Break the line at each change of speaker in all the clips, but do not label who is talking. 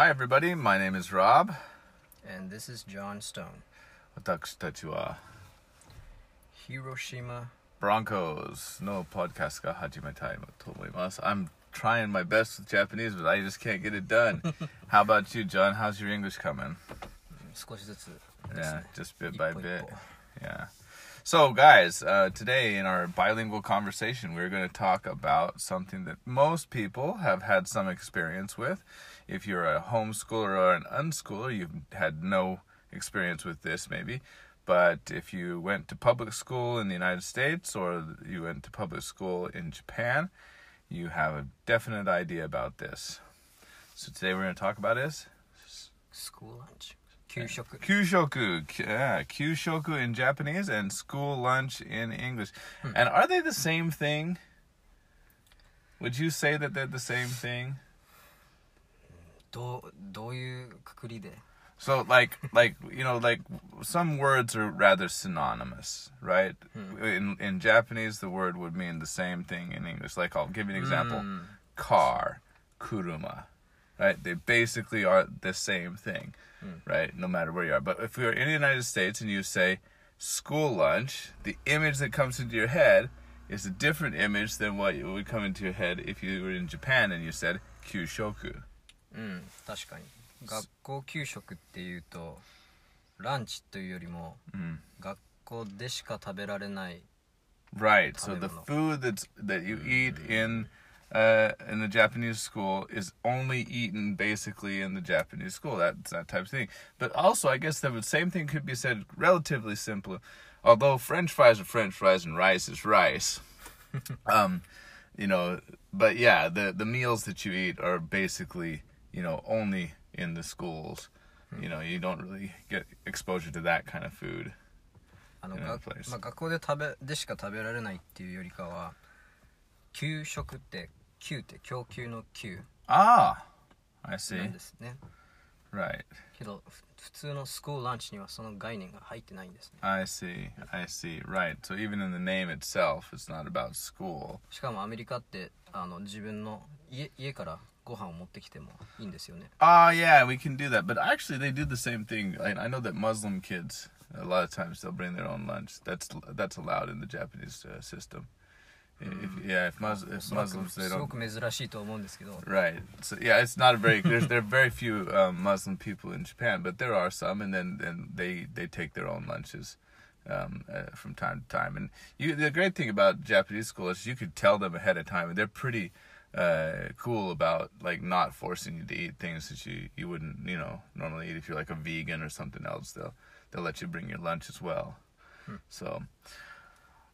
Hi, everybody. My name is Rob.
And this is John Stone.
私たちは
Hiroshima.
Broncos の podcast が始めたいと思います。I'm trying my best with Japanese, but I just can't get it done. How about you, John? How's your English coming?
少しずつです
Yeah,
ね。
just bit
一
by
歩一
bit.
歩
Yeah. So, guys, uh, today in our bilingual conversation, we're going to talk about something that most people have had some experience with. If you're a homeschooler or an unschooler, you've had no experience with this, maybe. But if you went to public school in the United States or you went to public school in Japan, you have a definite idea about this. So, today we're going to talk about is
School lunch. 給食。
Kyushoku, yeah, kyushoku in Japanese and school lunch in English. And are they the same thing? Would you say that they're the same thing?
どう、どういうくくりで
So like like you know like some words are rather synonymous, right? In in Japanese the word would mean the same thing in English. Like I'll give you an example. Car, kuruma. Right? They basically are the same thing, right? No matter where you are. But if you're in the United States and you say school lunch, the image that comes into your head is a different image than what would come into your head if you were in Japan and you said kyushoku.
うん、確かに。学校給食っていうと、ランチというよりも、
Mm.
学校でしか食べられない。
Right. So the
Tabemono.
food that's that you eat in uh, in the Japanese school is only eaten basically in the Japanese school. That's that type of thing. But also, I guess the same thing could be said relatively simple. Although French fries are French fries and rice is rice. um, you know, but yeah, the the meals that you eat are basically you know only in the schools. You know, you don't really get exposure to that kind of food.
あの、
In
が
other place.
まあ、学校で食べ、でしか食べられないっていうよりかは、給食って、 給って供給の給
Ah, I
な
see.
んですね。
Right.
けど、ふ普通のスクールランチにはその概念が入ってないんですね。
I see. I see. Right. So even in the name itself, it's not about school.
しかもアメリカってあの自分の家家からご飯を持ってきてもいいんですよね
Ah, yeah, we can do that. But actually, they do the same thing. I, I know that Muslim kids, a lot of times, they'll bring their own lunch. That's that's allowed in the Japanese uh, system. If, yeah, if, Mus- if Muslims they don't. Right. So yeah, it's not a very there's there are very few um, Muslim people in Japan, but there are some, and then and they they take their own lunches um, uh, from time to time. And you the great thing about Japanese school is you could tell them ahead of time, and they're pretty uh, cool about like not forcing you to eat things that you you wouldn't you know normally eat if you're like a vegan or something else. They'll they'll let you bring your lunch as well. Hmm. So.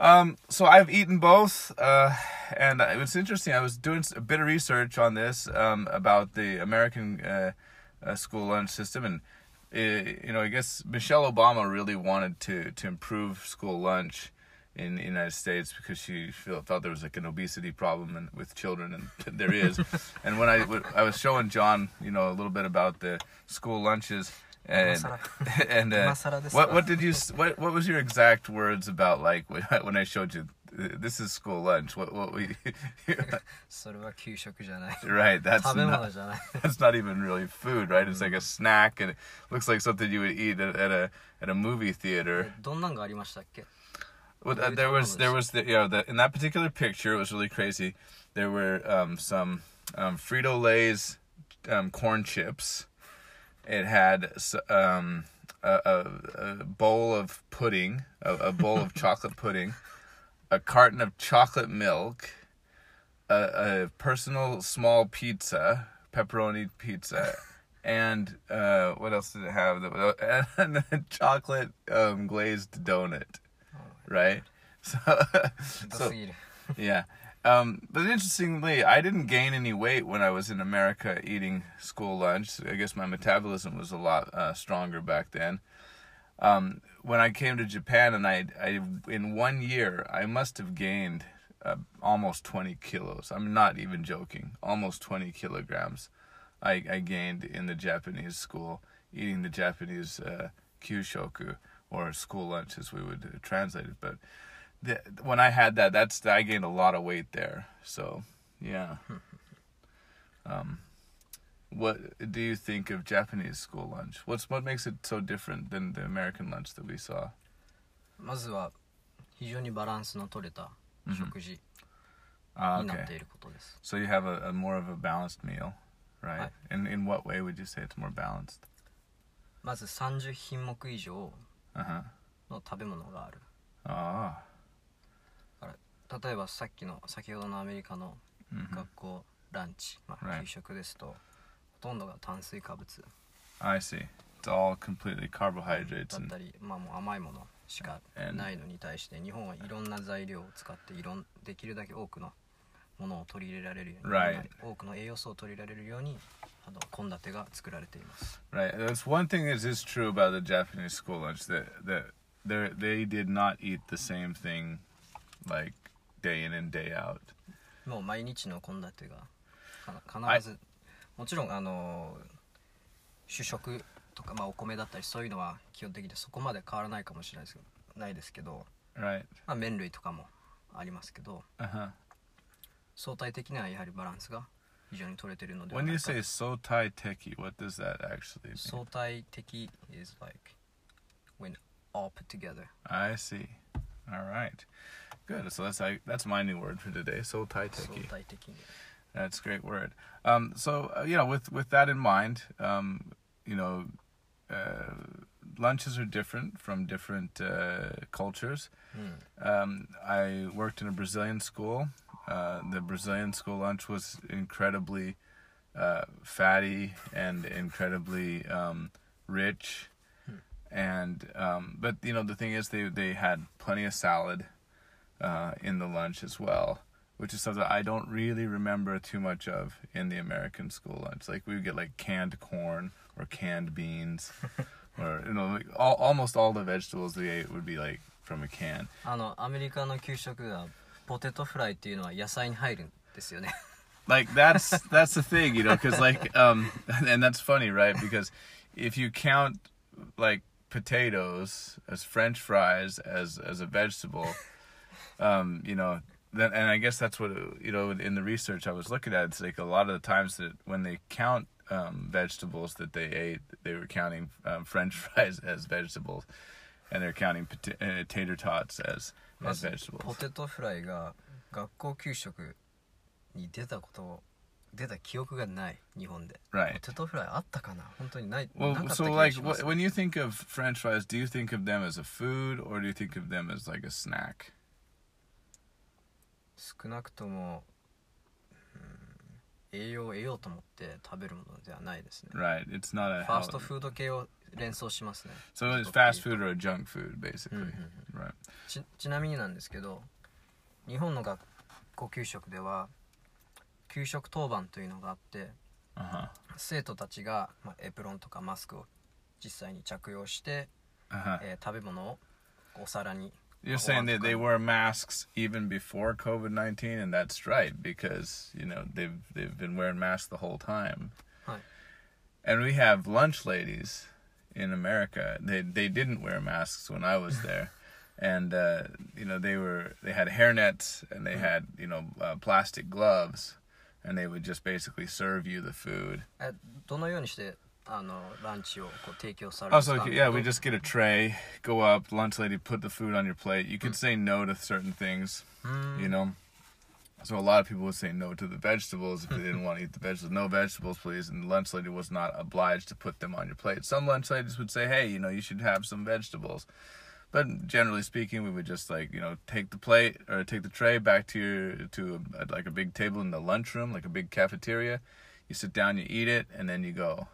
Um, so I've eaten both, uh, and it was interesting. I was doing a bit of research on this um, about the American uh, uh, school lunch system, and uh, you know, I guess Michelle Obama really wanted to to improve school lunch in the United States because she felt, thought there was like an obesity problem and, with children, and there is. and when I w- I was showing John, you know, a little bit about the school lunches. And, and uh, what what did you what what was your exact words about like when I showed you this is school lunch. What what we right that's not, that's not even really food right? It's like a snack and it looks like something you would eat at, at a at a movie theater. Well, uh, there was there was the you know the, in that particular picture it was really crazy. There were um, some um, Frito Lay's um, corn chips. It had um, a, a, a, bowl of pudding, a, a bowl of chocolate pudding, a carton of chocolate milk, a, a personal small pizza, pepperoni pizza, and uh, what else did it have? And a chocolate um, glazed donut, oh right? So, so yeah. Um, but interestingly, I didn't gain any weight when I was in America eating school lunch. I guess my metabolism was a lot uh, stronger back then. Um, when I came to Japan, and I, I, in one year, I must have gained uh, almost 20 kilos. I'm not even joking. Almost 20 kilograms I, I gained in the Japanese school eating the Japanese uh, kyushoku or school lunch as we would translate it. But the, when I had that, that's I gained a lot of weight there. So yeah. Um, what do you think of Japanese school lunch? What's what makes it so different than the American lunch that we saw?
まずは非常にバランスの取れた食事
Ah,
になっ
okay.
ていることです、
So you have a, a more of a balanced meal, right?
Right.
In in what way would you say it's more balanced?
まず30品目以上
Uh huh.
の食べ物がある
Ah.
例えばさっきの先ほどのアメリカの
mhm.
学校ランチ、まあ.給食ですとほとんどが炭水化物
I see. It's all completely carbohydrates
だったり、まあ、もう甘いものしかないのに対して日本はいろんな材料を使っていろんできるだけ多くのものを取り入れられるように、
Right.
多くの栄養素を取り入れられるように献立が作られています
right. That's one thing that is true about the Japanese school lunch that that they they did not eat the same thing like day in and day out.
もう毎日の献立が必ず、もちろんあの主食とか、まあ、お米だったりそういうのは基本的にそこまで変わらないかもしれないですけどないですけど、
Right.
まあ、麺類とかもありますけど
Uh huh.
相対的にはやはりバランスが非常に取れているのでは
When
ない
you
か
say sotai teki, what does that actually mean?
相対的 is like when all put together
I see. All right. Good. So that's how, that's my new word for today.
Soul tai
That's a great word. Um, so uh, you know, with with that in mind, um, you know, uh, lunches are different from different uh, cultures.
Mm.
Um, I worked in a Brazilian school. Uh, the Brazilian school lunch was incredibly uh, fatty and incredibly um, rich, mm. and um, but you know the thing is they they had plenty of salad uh, in the lunch as well, which is something I don't really remember too much of in the American school lunch. Like we would get like canned corn or canned beans, or you know like all, almost all the vegetables we ate would be like from a can.
あのアメリカの給食ではポテトフライっていうのは野菜に入るんですよね
like that's that's the thing you know because like um and that's funny right because if you count like potatoes as french fries as as a vegetable um you know then and i guess that's what you know in the research i was looking at it's like a lot of the times that when they count um vegetables that they ate they were counting um, french fries as vegetables and they're counting pota- uh, tater tots as
ま
as
ず
vegetables
ポテトフライが学校給食に出たこと出た記憶がない日本で
right
ポテトフライあったかな本当にない
Well,
なかった気
so
が
like
します
wh- when you think of French fries, do you think of them as a food or do you think of them as like a snack?
少なくとも、うん栄養を得ようと思って食べるものではないですね
Right. It's not a
ファーストフード系を連想しますね
So it's fast food or junk food, basically.
Mhm.
Right.
ちちなみになんですけど日本の学校給食では給食当番というのがあって
Uh huh.
生徒たちが、まあ、エプロンとかマスクを実際に着用して、
Uh huh.
えー食べ物をお皿に
You're saying that they wear masks even before COVID nineteen, and that's right because you know they've they've been wearing masks the whole time.
Hi.
And we have lunch ladies in America. They they didn't wear masks when I was there, and uh, you know they were they had hairnets and they had you know uh, plastic gloves, and they would just basically serve you the food.
えどのようにして あのランチをこう提供されるん
Also,
ですか
yeah, we just get a tray, go up, lunch lady put the food on your plate. You could say no to certain things.
うーん
you know so a lot of people would say no to the vegetables if they didn't want to eat the vegetables no vegetables please and the lunch lady was not obliged to put them on your plate some lunch ladies would say hey you know you should have some vegetables but generally speaking we would just like you know take the plate or take the tray back to your to a, like a big table in the lunchroom like a big cafeteria you sit down you eat it and then you go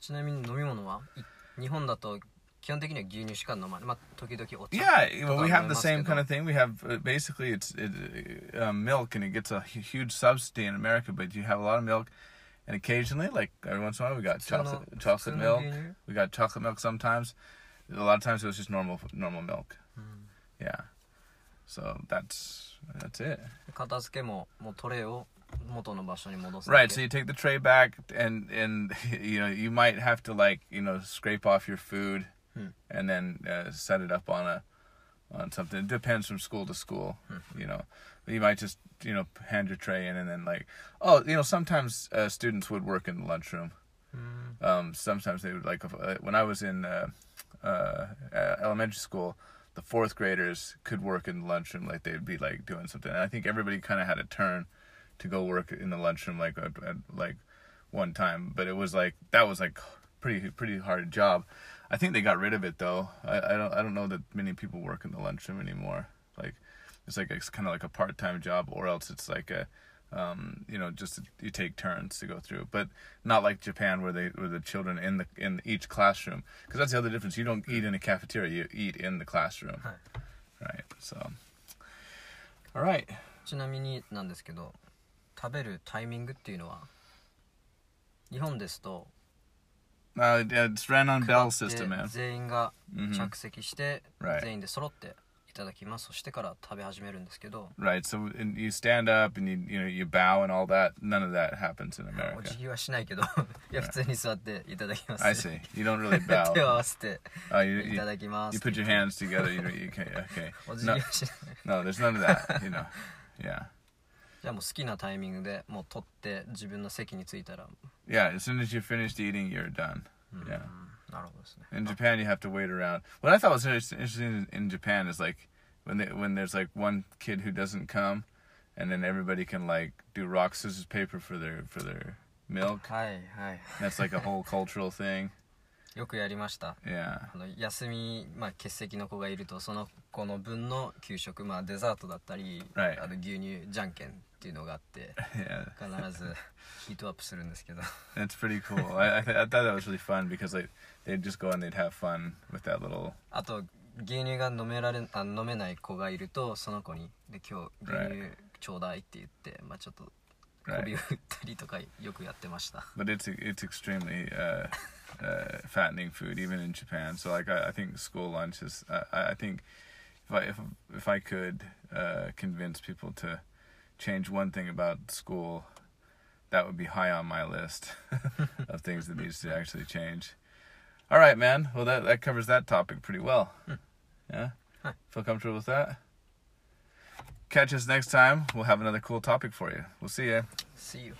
ちなみに飲み物はい日本だと基本的には牛乳しか飲まないまあ時々お茶
Yeah, well, we have the same
ど
kind of thing. We have uh, basically it's it, uh, milk, and it gets a hu- huge subsidy in America. But you have a lot of milk, and occasionally, like every once in a while, we got chocolate chocolate
の
milk. We got chocolate milk sometimes. A lot of times it was just normal normal milk. Yeah, so that's that's it.
片付けももうトレイを
Right. So you take the tray back, and and you know you might have to like you know scrape off your food,
Hmm.
and then uh, set it up on a on something. It depends from school to school, you know. You might just you know hand your tray in and then like oh you know sometimes uh, students would work in the lunchroom. Um, sometimes they would like uh, when I was in uh, uh, uh, elementary school, the fourth graders could work in the lunchroom like they'd be like doing something. And I think everybody kind of had a turn to go work in the lunchroom like at, at, like one time, but it was like that was like pretty pretty hard job. I think they got rid of it though. I, I don't I don't know that many people work in the lunchroom anymore. Like it's like it's kind of like a part time job, or else it's like a um, you know just you take turns to go through, but not like Japan where they where the children in the in each classroom because that's the other difference. You don't eat in a cafeteria, you eat in the classroom, right? So, all right.
ちなみになんですけど 食べるタイミングっていうのは日本ですと
Uh, it's ran on
配
bell
って
system, man.
全員が
Mhm.
着席して、
Right.
全員で揃っていただきますそしてから食べ始めるんですけど
Right. So and you stand up and you you know you bow and all that. None of that happens in
お
America.
辞儀はしないけどいや普通に座っていただきます
I see. You don't really
手を合
bow.
わせて
Uh, you,
い
you,
ただきます
you put your hands together. You know you can okay.
お辞儀
No,
はしない
no, there's none of that. You know. Yeah.
じゃあもう好きなタイミングでもう取って自分の席に着いたら
Yeah. As soon as you're finished eating, you're done. Yeah.
うんなるほどですね
In Japan, you have to wait around. What I thought was very interesting in Japan is like when they, when there's like one kid who doesn't come, and then everybody can like do rock scissors paper for their for their milk.
はいはい
That's like a whole cultural thing.
よくやりました
Yeah.
あの休み、まあ、欠席の子がいるとその子の分の給食、まあ、デザートだったり、
Right.
あの牛乳じゃんけんっていうのがあって
Yeah.
必ずヒートアップするんですけど
That's pretty cool. I I, I thought that was really fun because like they'd just go and they'd have fun with that little.
あと牛乳が飲められあ飲めない子がいるとその子に「で今日牛乳ちょうだい」って言って、まあ、ちょっと.首を振ったりとかよくやってました
But it's it's extremely uh, uh, fattening food even in Japan. So like I, I think school lunch is. Uh, I think if I if if I could uh, convince people to change one thing about school, that would be high on my list of things that needs to actually change. All right, man. Well, that that covers that topic pretty well. Hmm. Yeah.
Huh.
Feel comfortable with that? Catch us next time. We'll have another cool topic for you. We'll see you.
See you